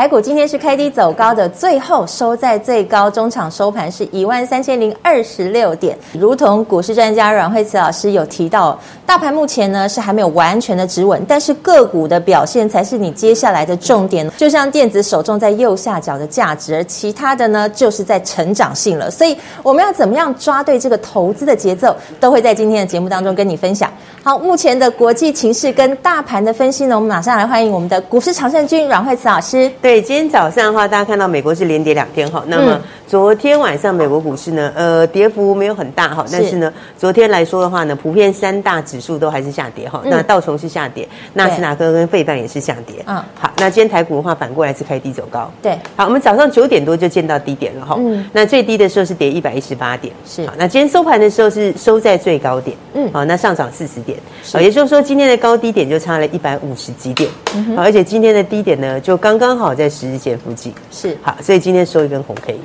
台股今天是开低走高的，最后收在最高，中场收盘是一万三千零二十六点。如同股市专家阮惠慈老师有提到，大盘目前呢是还没有完全的止稳，但是个股的表现才是你接下来的重点。就像电子手中在右下角的价值，而其他的呢就是在成长性了。所以我们要怎么样抓对这个投资的节奏，都会在今天的节目当中跟你分享。好，目前的国际情势跟大盘的分析呢，我们马上来欢迎我们的股市常胜军阮惠慈老师。对，今天早上的话，大家看到美国是连跌两天哈，那么。嗯昨天晚上美国股市呢，呃，跌幅没有很大哈，但是呢，昨天来说的话呢，普遍三大指数都还是下跌哈。那道琼是下跌，纳斯达克跟费半也是下跌。嗯，好，那今天台股的话，反过来是开低走高。对，好，我们早上九点多就见到低点了哈。嗯，那最低的时候是跌一百一十八点。是，好，那今天收盘的时候是收在最高点。嗯，好，那上涨四十点。好，也就是说今天的高低点就差了一百五十几点。嗯，好，而且今天的低点呢，就刚刚好在十日线附近。是，好，所以今天收一根红 K。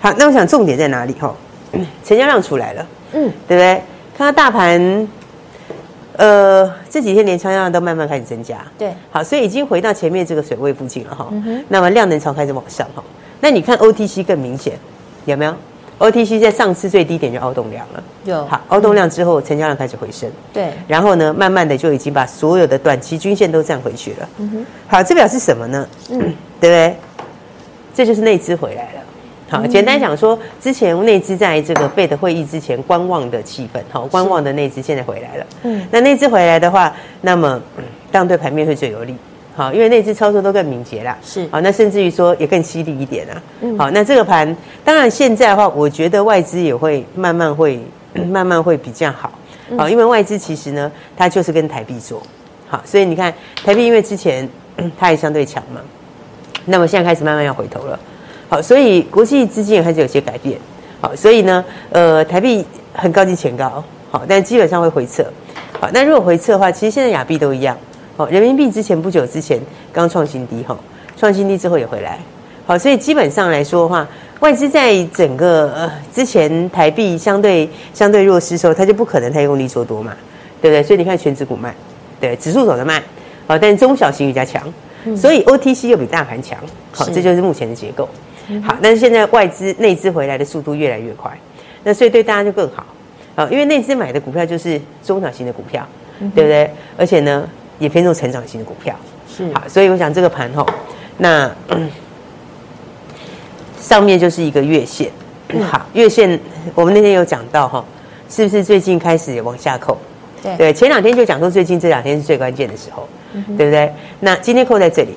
好，那我想重点在哪里？哈，成交量出来了，嗯，对不对？看到大盘，呃，这几天连成交量都慢慢开始增加，对，好，所以已经回到前面这个水位附近了，哈、嗯，那么量能潮开始往上，哈，那你看 OTC 更明显，有没有？OTC 在上次最低点就凹动量了，有，好，凹动量之后成交量开始回升，对，然后呢，慢慢的就已经把所有的短期均线都站回去了，嗯哼，好，这表示什么呢？嗯，对不对？这就是内资回来了。好，简单讲说，之前内资在这个 Fed 会议之前观望的气氛，好，观望的内资现在回来了。嗯，那内资回来的话，那么当然对盘面会最有利。好，因为内资操作都更敏捷啦。是，好，那甚至于说也更犀利一点啊。嗯，好，那这个盘，当然现在的话，我觉得外资也会慢慢会 慢慢会比较好。好，因为外资其实呢，它就是跟台币做。好，所以你看台币，因为之前它也相对强嘛，那么现在开始慢慢要回头了。好，所以国际资金也开始有些改变。好，所以呢，呃，台币很高进前高，好，但基本上会回撤。好，那如果回撤的话，其实现在亚币都一样。好，人民币之前不久之前刚创新低，哈，创新低之后也回来。好，所以基本上来说的话，外资在整个呃之前台币相对相对弱势的时候，它就不可能太用力做多嘛，对不对？所以你看全指股慢，对，指数走得慢，好，但是中小型比较强，所以 OTC 又比大盘强。好，这就是目前的结构。好，但是现在外资内资回来的速度越来越快，那所以对大家就更好啊，因为内资买的股票就是中小型的股票，嗯、对不对？而且呢，也偏重成长型的股票，是好，所以我想这个盘吼，那、嗯、上面就是一个月线，好，月线我们那天有讲到哈，是不是最近开始往下扣？对对，前两天就讲说最近这两天是最关键的时候，嗯、对不对？那今天扣在这里。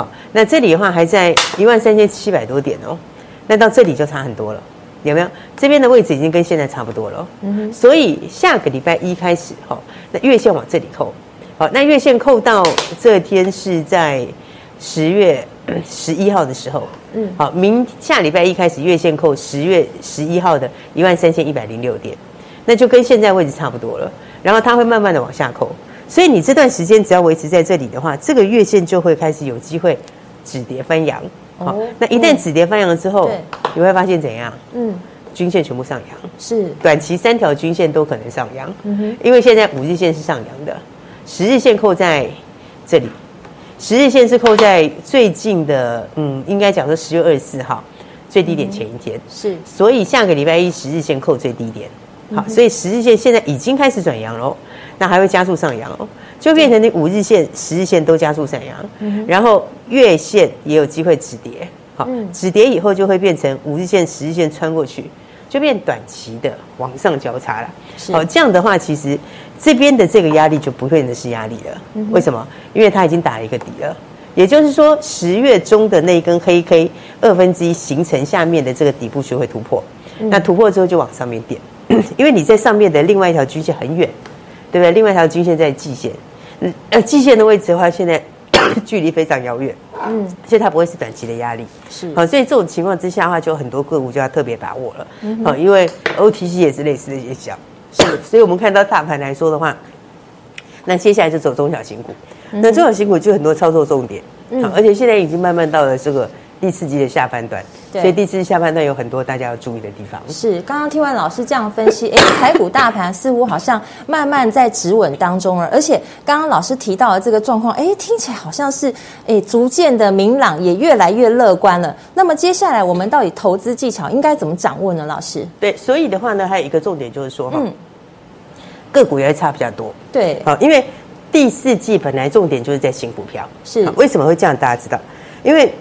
好，那这里的话还在一万三千七百多点哦，那到这里就差很多了，有没有？这边的位置已经跟现在差不多了，嗯哼。所以下个礼拜一开始，哈，那月线往这里扣，好，那月线扣到这天是在十月 十一号的时候，嗯，好，明下礼拜一开始月线扣十月十一号的一万三千一百零六点，那就跟现在位置差不多了，然后它会慢慢的往下扣。所以你这段时间只要维持在这里的话，这个月线就会开始有机会止跌翻扬。好，那一旦止跌翻扬之后，你会发现怎样？嗯，均线全部上扬，是短期三条均线都可能上扬。嗯哼，因为现在五日线是上扬的，十日线扣在这里，十日线是扣在最近的，嗯，应该讲说十月二十四号最低点前一天。是，所以下个礼拜一十日线扣最低点。好，所以十日线现在已经开始转阳喽。那还会加速上扬哦，就变成你五日线、十日线都加速上扬，然后月线也有机会止跌。好，止跌以后就会变成五日线、十日线穿过去，就变短期的往上交叉了。好，这样的话，其实这边的这个压力就不会是压力了。为什么？因为它已经打了一个底了。也就是说，十月中的那一根黑 K 二分之一形成下面的这个底部学会突破，那突破之后就往上面点，因为你在上面的另外一条均线很远。对不对？另外一条均线在季线，嗯，呃，季线的位置的话，现在 距离非常遥远，嗯，所以它不会是短期的压力，是。好，所以这种情况之下的话，就很多个股就要特别把握了，好，因为 OTC 也是类似的现象，是，所以我们看到大盘来说的话，那接下来就走中小型股，那中小型股就很多操作重点，好，而且现在已经慢慢到了这个。第四季的下半段，所以第四季下半段有很多大家要注意的地方。是，刚刚听完老师这样分析，哎，台股大盘似乎好像慢慢在止稳当中了，而且刚刚老师提到的这个状况，哎，听起来好像是哎逐渐的明朗，也越来越乐观了。那么接下来我们到底投资技巧应该怎么掌握呢？老师？对，所以的话呢，还有一个重点就是说哈，嗯，个股也会差比较多。对，好，因为第四季本来重点就是在新股票，是为什么会这样？大家知道，因为。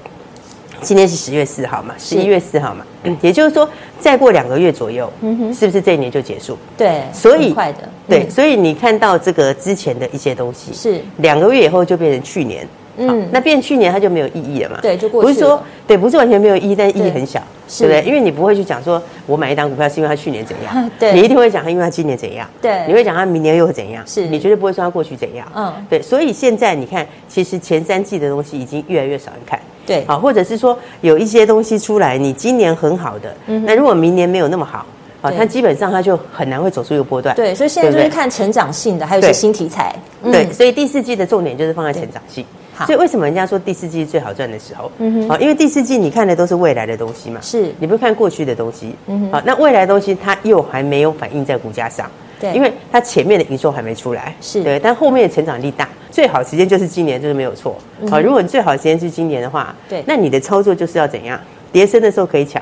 今天是十月四号嘛，十一月四号嘛，也就是说，再过两个月左右，嗯哼，是不是这一年就结束？对，所以快的，对，所以你看到这个之前的一些东西，是。两个月以后就变成去年，嗯，那变去年它就没有意义了嘛？对，就过去。不是说对，不是完全没有意义，但意义很小，对不对？因为你不会去讲说我买一档股票是因为它去年怎样，对，你一定会讲它因为它今年怎样，对，你会讲它明年又会怎样，是。你绝对不会说它过去怎样，嗯，对，所以现在你看，其实前三季的东西已经越来越少人看。对，好，或者是说有一些东西出来，你今年很好的，嗯，那如果明年没有那么好，啊，它基本上它就很难会走出一个波段。对，所以现在就是看成长性的，还有一些新题材。对，所以第四季的重点就是放在成长性。好，所以为什么人家说第四季是最好赚的时候？嗯哼，好，因为第四季你看的都是未来的东西嘛，是，你不看过去的东西。嗯哼，好，那未来的东西它又还没有反映在股价上。对，因为它前面的营收还没出来。是，对，但后面的成长力大。最好时间就是今年，就是没有错。好，如果你最好时间是今年的话，对，那你的操作就是要怎样？跌升的时候可以抢，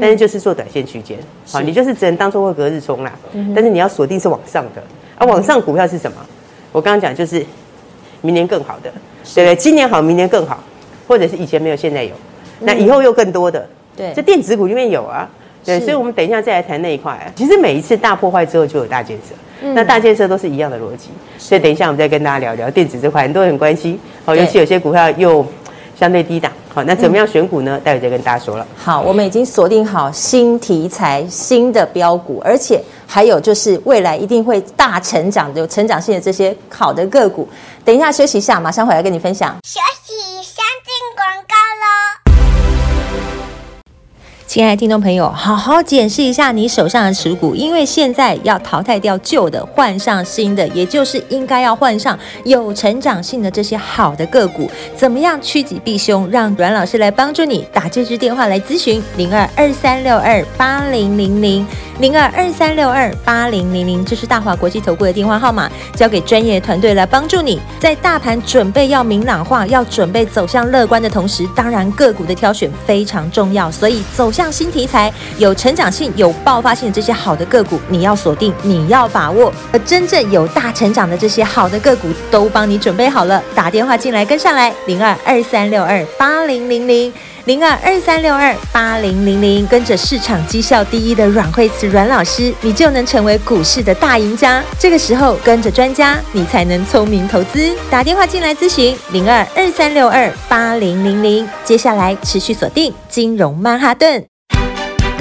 但是就是做短线区间。好，你就是只能当做会隔日冲啦。但是你要锁定是往上的，啊，往上股票是什么？我刚刚讲就是明年更好的，对不对？今年好，明年更好，或者是以前没有，现在有，那以后又更多的。对，这电子股里面有啊。对，所以我们等一下再来谈那一块。其实每一次大破坏之后就有大建设。那大建设都是一样的逻辑，所以等一下我们再跟大家聊聊电子这块，很多人很关心。好，尤其有些股票又相对低档。好，那怎么样选股呢？待会再跟大家说了。好，我们已经锁定好新题材、新的标股，而且还有就是未来一定会大成长、有成长性的这些好的个股。等一下休息一下，马上回来跟你分享。休息，亲爱的听众朋友，好好检视一下你手上的持股，因为现在要淘汰掉旧的，换上新的，也就是应该要换上有成长性的这些好的个股。怎么样趋吉避凶？让阮老师来帮助你，打这支电话来咨询零二二三六二八零零零零二二三六二八零零零，这是大华国际投顾的电话号码，交给专业团队来帮助你，在大盘准备要明朗化、要准备走向乐观的同时，当然个股的挑选非常重要，所以走。像新题材、有成长性、有爆发性的这些好的个股，你要锁定，你要把握。而真正有大成长的这些好的个股，都帮你准备好了。打电话进来跟上来，零二二三六二八零零零，零二二三六二八零零零，跟着市场绩效第一的阮慧慈阮老师，你就能成为股市的大赢家。这个时候跟着专家，你才能聪明投资。打电话进来咨询，零二二三六二八零零零。接下来持续锁定金融曼哈顿。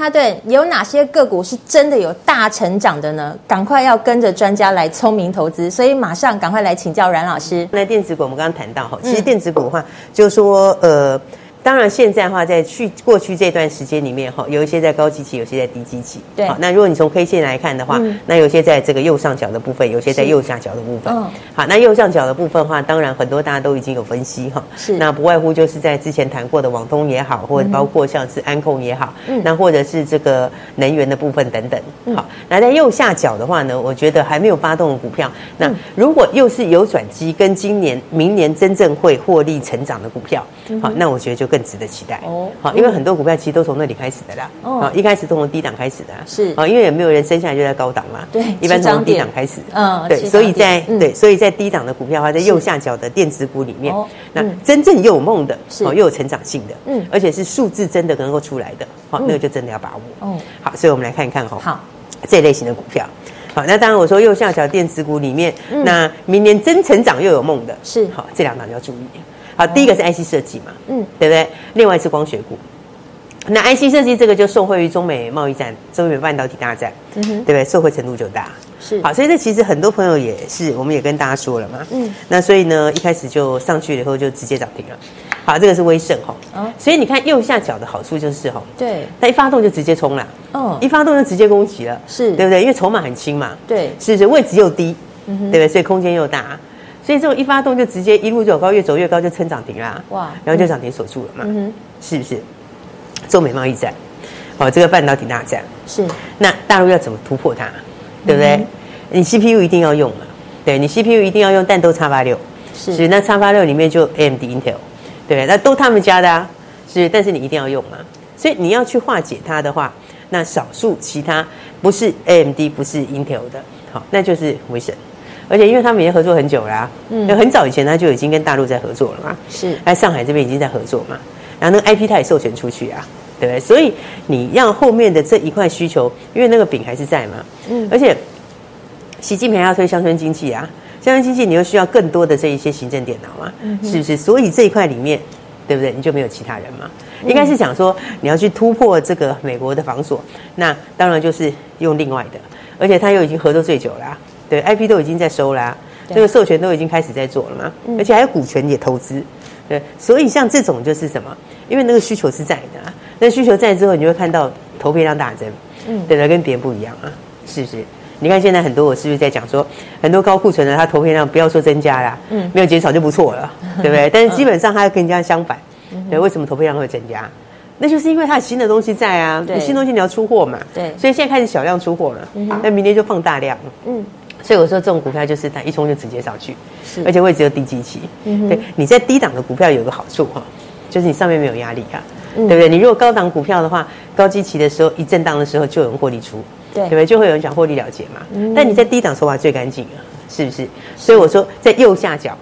哈顿有哪些个股是真的有大成长的呢？赶快要跟着专家来聪明投资，所以马上赶快来请教阮老师。那电子股我们刚刚谈到哈，其实电子股的话，就是说呃。当然，现在的话，在去过去这段时间里面，哈，有一些在高基期，有些在低基期。对。好，那如果你从 K 线来看的话，嗯、那有些在这个右上角的部分，有些在右下角的部分。嗯。好，那右上角的部分的话，当然很多大家都已经有分析哈。是。那不外乎就是在之前谈过的网通也好，或者包括像是安控也好，嗯。那或者是这个能源的部分等等。嗯。好，那在右下角的话呢，我觉得还没有发动的股票，那如果又是有转机，跟今年、明年真正会获利成长的股票，好，那我觉得就更值得期待哦。好，因为很多股票其实都从那里开始的啦。哦，一开始都从低档开始的。是，啊，因为也没有人生下来就在高档嘛。对，一般从低档开始。嗯，对，所以在对，所以在低档的股票的话，在右下角的电子股里面，那真正又有梦的，哦，又有成长性的，嗯，而且是数字真的能够出来的，好，那个就真的要把握。哦，好，所以我们来看一看哈。好，这类型的股票。好，那当然我说右下角电子股里面，那明年真成长又有梦的，是好，这两档要注意。好，第一个是 IC 设计嘛，嗯，对不对？另外是光学股。那 IC 设计这个就受惠于中美贸易战、中美半导体大战，嗯哼，对不对？受惠程度就大。是。好，所以这其实很多朋友也是，我们也跟大家说了嘛，嗯。那所以呢，一开始就上去了以后就直接涨停了。好，这个是威盛哈。哦。所以你看右下角的好处就是哈，对，它一发动就直接冲了，哦，一发动就直接攻击了，是对不对？因为筹码很轻嘛，对，是不是？位置又低，嗯哼，对不对？所以空间又大。所以这种一发动就直接一路走高，越走越高就撑涨停啦，哇！然后就涨停锁住了嘛，嗯，是不是？中美贸易战，哦，这个半导体大战是。那大陆要怎么突破它？对不对？嗯、你 CPU 一定要用嘛？对，你 CPU 一定要用，但都叉八六是。是那叉八六里面就 AMD、Intel，对，那都他们家的啊，是。但是你一定要用嘛？所以你要去化解它的话，那少数其他不是 AMD 不是 Intel 的，好，那就是威盛。而且因为他们已经合作很久啦，啊，嗯，很早以前他就已经跟大陆在合作了嘛，是，在上海这边已经在合作嘛，然后那个 IP 他也授权出去啊，对不对？所以你让后面的这一块需求，因为那个饼还是在嘛，嗯，而且习近平要推乡村经济啊，乡村经济你又需要更多的这一些行政电脑嘛，嗯，是不是？所以这一块里面，对不对？你就没有其他人嘛？应该是想说你要去突破这个美国的防锁，那当然就是用另外的，而且他又已经合作最久了啊。对，IP 都已经在收啦，这个授权都已经开始在做了嘛，而且还有股权也投资，对，所以像这种就是什么？因为那个需求是在的啊，那需求在之后，你就会看到投片量大增，嗯，对的，跟别人不一样啊，是不是？你看现在很多我是不是在讲说，很多高库存的它投片量不要说增加啦，嗯，没有减少就不错了，对不对？但是基本上它跟人家相反，对，为什么投片量会增加？那就是因为它有新的东西在啊，对，新东西你要出货嘛，对，所以现在开始小量出货了，那明天就放大量，嗯。所以我说这种股票就是它一冲就直接上去，是而且位置又低基期。嗯、对，你在低档的股票有个好处哈，就是你上面没有压力啊，嗯、对不对？你如果高档股票的话，高基期的时候一震荡的时候就有人获利出，对，对不对？就会有人想获利了结嘛。嗯、但你在低档手法最干净啊，是不是？所以我说在右下角，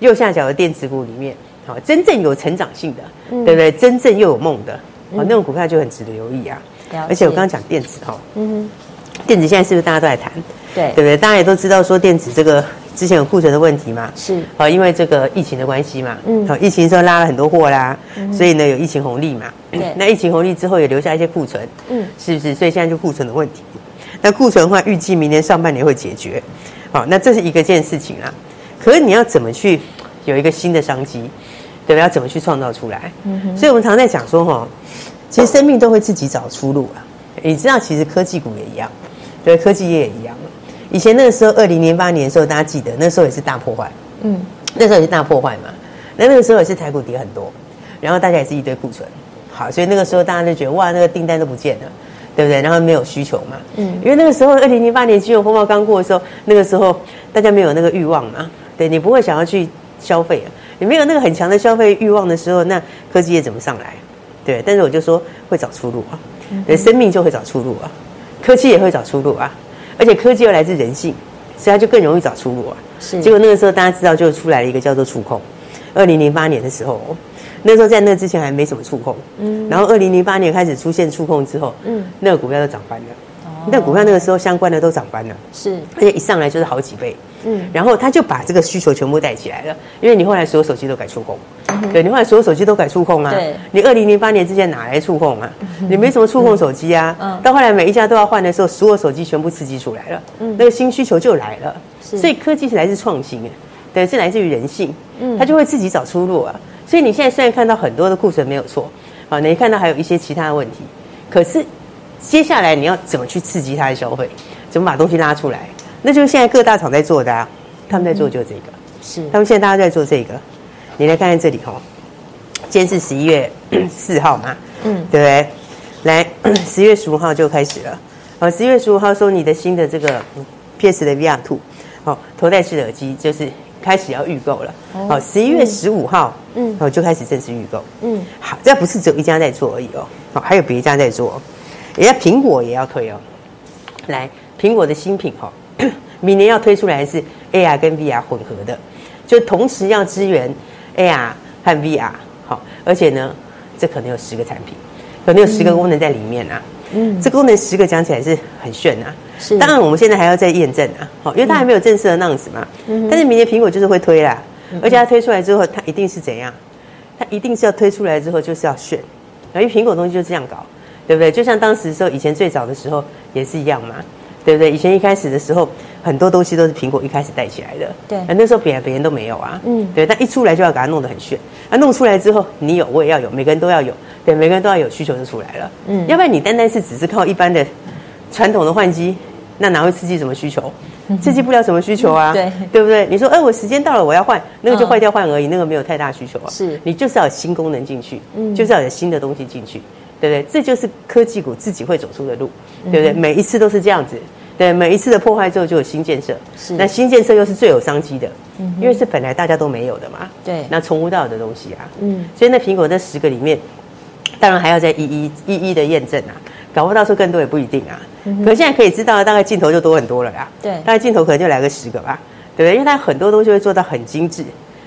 右下角的电子股里面，好，真正有成长性的，嗯、对不对？真正又有梦的，好，那种股票就很值得留意啊。嗯、而且我刚刚讲电子哈，嗯哼。电子现在是不是大家都在谈？对，对不对？大家也都知道说电子这个之前有库存的问题嘛，是啊，因为这个疫情的关系嘛，嗯，好，疫情的时候拉了很多货啦，嗯、所以呢有疫情红利嘛，对，那疫情红利之后也留下一些库存，嗯，是不是？所以现在就库存的问题，那库存的话，预计明年上半年会解决，好，那这是一个件事情啦。可是你要怎么去有一个新的商机，对不对？要怎么去创造出来？嗯哼，所以我们常在讲说哈，其实生命都会自己找出路啊。你知道，其实科技股也一样。对，科技业也一样。以前那个时候，二零零八年的时候，大家记得那时候也是大破坏。嗯，那时候也是大破坏嘛。那那个时候也是台股跌很多，然后大家也是一堆库存。好，所以那个时候大家就觉得哇，那个订单都不见了，对不对？然后没有需求嘛。嗯，因为那个时候二零零八年金融风暴刚过的时候，那个时候大家没有那个欲望嘛。对，你不会想要去消费啊，你没有那个很强的消费欲望的时候，那科技业怎么上来？对，但是我就说会找出路啊，对，生命就会找出路啊。科技也会找出路啊，而且科技又来自人性，所以它就更容易找出路啊。是，结果那个时候大家知道，就出来了一个叫做触控。二零零八年的时候，那时候在那之前还没什么触控，嗯，然后二零零八年开始出现触控之后，嗯，那个股票就涨翻了。哦，那股票那个时候相关的都涨翻了，是，而且一上来就是好几倍。嗯，然后他就把这个需求全部带起来了，因为你后来所有手机都改触控，嗯、对，你后来所有手机都改触控啊。对，你二零零八年之前哪来触控啊？嗯、你没什么触控手机啊。嗯，到后来每一家都要换的时候，所有手机全部刺激出来了，嗯，那个新需求就来了。是，所以科技是来自创新，对，是来自于人性，嗯，它就会自己找出路啊。所以你现在虽然看到很多的库存没有错，啊，你看到还有一些其他的问题，可是接下来你要怎么去刺激它的消费？怎么把东西拉出来？那就是现在各大厂在做的啊，他们在做就这个，是。他们现在大家在做这个，你来看看这里哈，今天是十一月四号嘛，嗯，对不对？来，十一月十五号就开始了，好，十一月十五号说你的新的这个 PS 的 VR Two，好，头戴式耳机就是开始要预购了，好，十一月十五号，嗯，好就开始正式预购，嗯，好，这不是只有一家在做而已哦，好，还有别家在做，人家苹果也要推哦，来，苹果的新品哈。明年要推出来是 AR 跟 VR 混合的，就同时要支援 AR 和 VR，好，而且呢，这可能有十个产品，可能有十个功能在里面啊。嗯，这功能十个讲起来是很炫啊。是，当然我们现在还要再验证啊，好，因为它还没有正式的 announce 嘛。嗯。但是明年苹果就是会推啦，而且它推出来之后，它一定是怎样？它一定是要推出来之后就是要炫，因为苹果东西就这样搞，对不对？就像当时说以前最早的时候也是一样嘛。对不对？以前一开始的时候，很多东西都是苹果一开始带起来的。对，那时候别别人都没有啊。嗯，对，但一出来就要给它弄得很炫。啊，弄出来之后，你有我也要有，每个人都要有。对，每个人都要有需求就出来了。嗯，要不然你单单是只是靠一般的传统的换机，那哪会刺激什么需求？刺激不了什么需求啊。对，对不对？你说，哎，我时间到了，我要换，那个就坏掉换而已，那个没有太大需求啊。是，你就是要有新功能进去，嗯，就是要有新的东西进去，对不对？这就是科技股自己会走出的路，对不对？每一次都是这样子。对，每一次的破坏之后就有新建设，是。那新建设又是最有商机的，嗯，因为是本来大家都没有的嘛，对，那从无到有的东西啊，嗯，所以那苹果这十个里面，当然还要再一一一一的验证啊，搞不到说更多也不一定啊，嗯、可是现在可以知道大概镜头就多很多了啦，对，大概镜头可能就来个十个吧，对不对？因为它很多东西会做到很精致，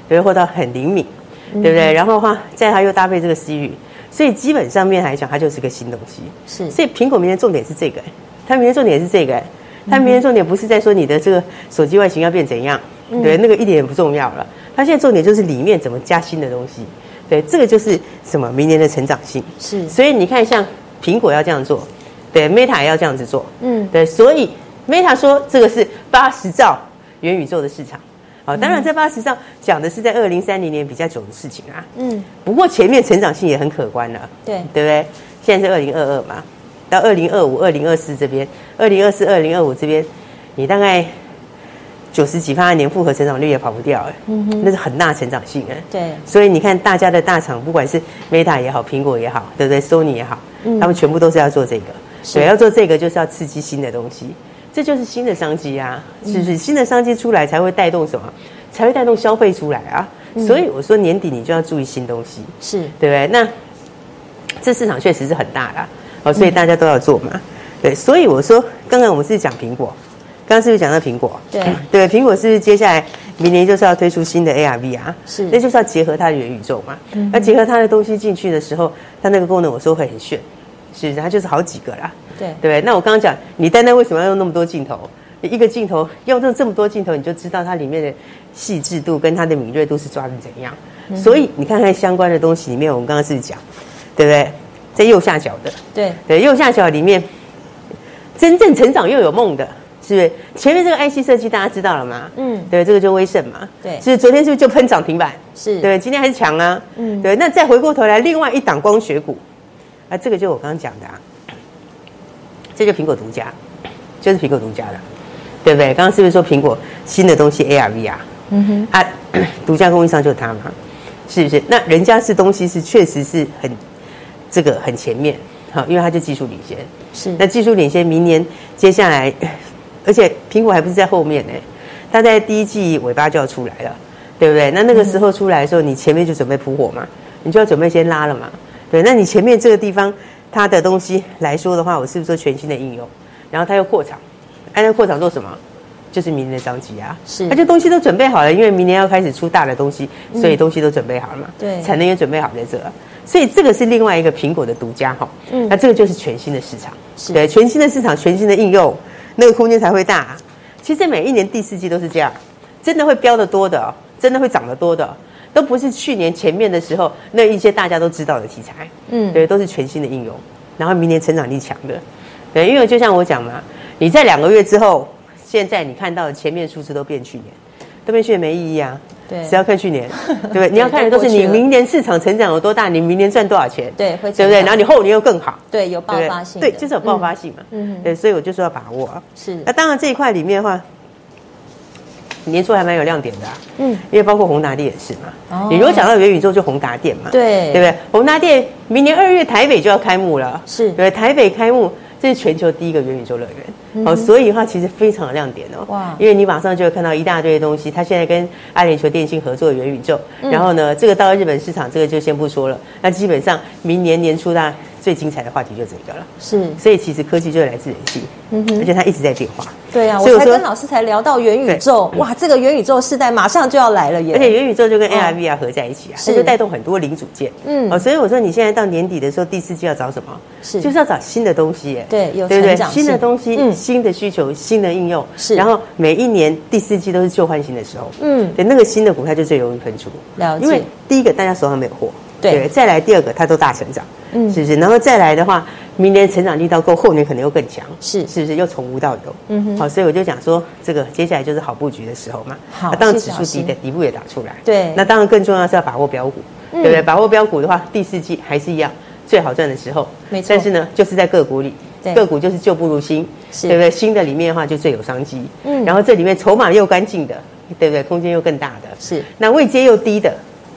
对，或到很灵敏，对不对？嗯、然后的话，在它又搭配这个 Siri，所以基本上面来讲，它就是个新东西，是，所以苹果明天重点是这个，它明天重点是这个。它明天重点不是在说你的这个手机外形要变怎样，嗯、对，那个一点也不重要了。它现在重点就是里面怎么加新的东西，对，这个就是什么？明年的成长性是。所以你看，像苹果要这样做，对，Meta 也要这样子做，嗯，对。所以 Meta 说这个是八十兆元宇宙的市场，好，当然在八十兆讲的是在二零三零年比较久的事情啊，嗯。不过前面成长性也很可观了，对，对不对？现在是二零二二嘛。到二零二五、二零二四这边，二零二四、二零二五这边，你大概九十几趴的年复合成长率也跑不掉哎，嗯哼，那是很大成长性哎。对，所以你看大家的大厂，不管是 Meta 也好，苹果也好，对不对？Sony 也好，嗯、他们全部都是要做这个，对，要做这个就是要刺激新的东西，这就是新的商机啊，是不是？新的商机出来才会带动什么？才会带动消费出来啊。所以我说年底你就要注意新东西，是对不对？那这市场确实是很大的，哦，所以大家都要做嘛。对，所以我说刚刚我们是讲苹果，刚刚是不是讲到苹果？对对，苹果是不是接下来明年就是要推出新的 AR VR？是，那就是要结合它的元宇宙嘛。那结合它的东西进去的时候，它那个功能我说会很炫，是，它就是好几个啦。对对，那我刚刚讲，你单单为什么要用那么多镜头？一个镜头要用这么多镜头，你就知道它里面的细致度跟它的敏锐度是抓的怎样。嗯、所以你看看相关的东西里面，我们刚刚是讲，对不对？在右下角的，对对，右下角里面真正成长又有梦的，是不是？前面这个 IC 设计大家知道了吗？嗯，对，这个就威盛嘛。对，是昨天是不是就喷涨停板？是对，今天还是强啊。嗯，对。那再回过头来，另外一档光学股，啊，这个就我刚刚讲的啊，这就苹果独家，就是苹果独家的。对不对？刚刚是不是说苹果新的东西 AR VR？嗯哼，啊，独家供应商就是他嘛，是不是？那人家是东西是确实是很这个很前面，好，因为它就技术领先。是，那技术领先，明年接下来，而且苹果还不是在后面呢，它在第一季尾巴就要出来了，对不对？那那个时候出来的时候，你前面就准备铺火嘛，你就要准备先拉了嘛，对？那你前面这个地方它的东西来说的话，我是不是说全新的应用？然后它又扩厂。按照扩厂做什么？就是明年的商机啊！是，它就东西都准备好了，因为明年要开始出大的东西，所以东西都准备好了嘛。对、嗯，产能也准备好在这，所以这个是另外一个苹果的独家哈。嗯，那这个就是全新的市场，是对，全新的市场，全新的应用，那个空间才会大。其实每一年第四季都是这样，真的会飙得多的，真的会涨得多的，都不是去年前面的时候那一些大家都知道的题材。嗯，对，都是全新的应用，然后明年成长力强的。对，因为就像我讲嘛。你在两个月之后，现在你看到的前面数字都变去年，都变去年没意义啊。对，只要看去年，对不对？你要看的都是你明年市场成长有多大，你明年赚多少钱，对，会对不对？然后你后年又更好，对，有爆发性，对，就是有爆发性嘛。嗯，对，所以我就说要把握。是，那当然这一块里面的话，年初还蛮有亮点的。嗯，因为包括宏达电也是嘛。哦，你如果讲到元宇宙，就宏达电嘛。对，对不对？宏达电明年二月台北就要开幕了，是对，台北开幕。这是全球第一个元宇宙乐园，好、嗯，所以的话其实非常有亮点哦。哇！因为你马上就会看到一大堆的东西，它现在跟阿联酋电信合作的元宇宙，嗯、然后呢，这个到了日本市场，这个就先不说了。那基本上明年年初大。最精彩的话题就这个了，是，所以其实科技就是来自人性，嗯哼，而且它一直在变化。对啊，我才跟老师才聊到元宇宙，哇，这个元宇宙时代马上就要来了耶！而且元宇宙就跟 AR VR 合在一起啊，它就带动很多零组件，嗯，哦，所以我说你现在到年底的时候，第四季要找什么？是，就是要找新的东西耶，对，有成长性，新的东西，新的需求，新的应用，是，然后每一年第四季都是旧换新的时候，嗯，对，那个新的股票就最容易喷出，了解，因为第一个大家手上没有货。对，再来第二个，它都大成长，嗯，是不是？然后再来的话，明年成长力道够，后年可能又更强，是是不是？又从无到有，嗯哼。好，所以我就讲说，这个接下来就是好布局的时候嘛。好，当然指数底的底部也打出来，对。那当然更重要是要把握标股，对不对？把握标股的话，第四季还是一样最好赚的时候，没错。但是呢，就是在个股里，个股就是旧不如新，对不对？新的里面的话就最有商机，嗯。然后这里面筹码又干净的，对不对？空间又更大的，是。那位阶又低的。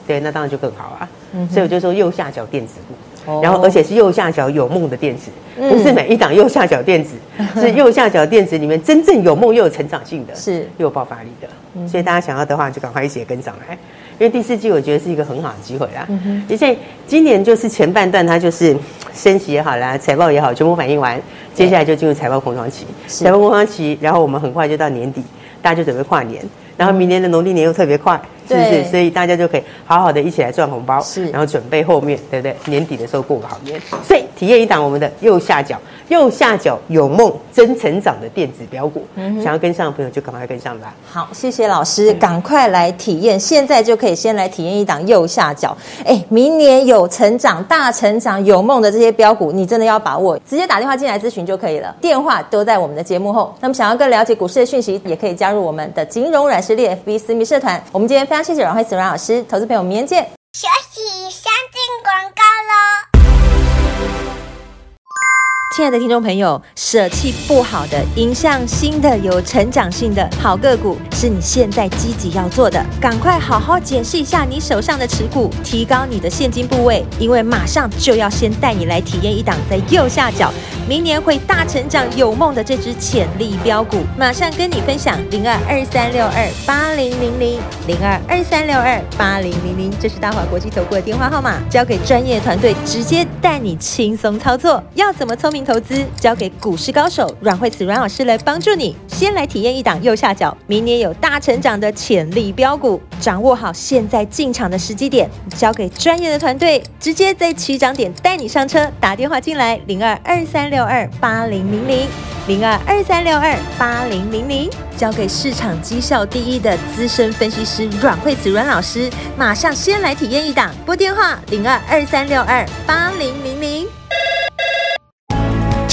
对，那当然就更好啊。嗯、所以我就说右下角电子股，哦、然后而且是右下角有梦的电子，嗯、不是每一档右下角电子，是右下角电子里面真正有梦又有成长性的，是。又有爆发力的。嗯、所以大家想要的话，就赶快一起跟上来，因为第四季我觉得是一个很好的机会啦。而且、嗯、今年就是前半段它就是升息也好啦，财报也好，全部反应完，接下来就进入财报空窗期。财报空窗期，然后我们很快就到年底，大家就准备跨年，然后明年的农历年又特别快。是不是？所以大家就可以好好的一起来赚红包，是，然后准备后面，对不对？年底的时候过个好年。所以体验一档我们的右下角，右下角有梦真成长的电子标股，嗯，想要跟上的朋友就赶快跟上吧。好，谢谢老师，赶快来体验，现在就可以先来体验一档右下角。哎，明年有成长、大成长、有梦的这些标股，你真的要把握，直接打电话进来咨询就可以了，电话都在我们的节目后。那么想要更了解股市的讯息，也可以加入我们的金融软实力 FB 私密社团。我们今天常谢谢阮慧慈阮老师，投资朋友，明天见。休息，先进广告喽。亲爱的听众朋友，舍弃不好的，迎向新的有成长性的好个股，是你现在积极要做的。赶快好好检视一下你手上的持股，提高你的现金部位，因为马上就要先带你来体验一档在右下角，明年会大成长有梦的这支潜力标股。马上跟你分享零二二三六二八零零零零二二三六二八零零零，这是大华国际投顾的电话号码，交给专业团队，直接带你轻松操作。要怎么聪明投资？交给股市高手阮慧慈阮老师来帮助你。先来体验一档右下角，明年有大成长的潜力标股，掌握好现在进场的时机点，交给专业的团队，直接在起涨点带你上车。打电话进来零二二三六二八零零零零二二三六二八零零零，交给市场绩效第一的资深分析师阮慧慈阮老师，马上先来体验一档，拨电话零二二三六二八零零零。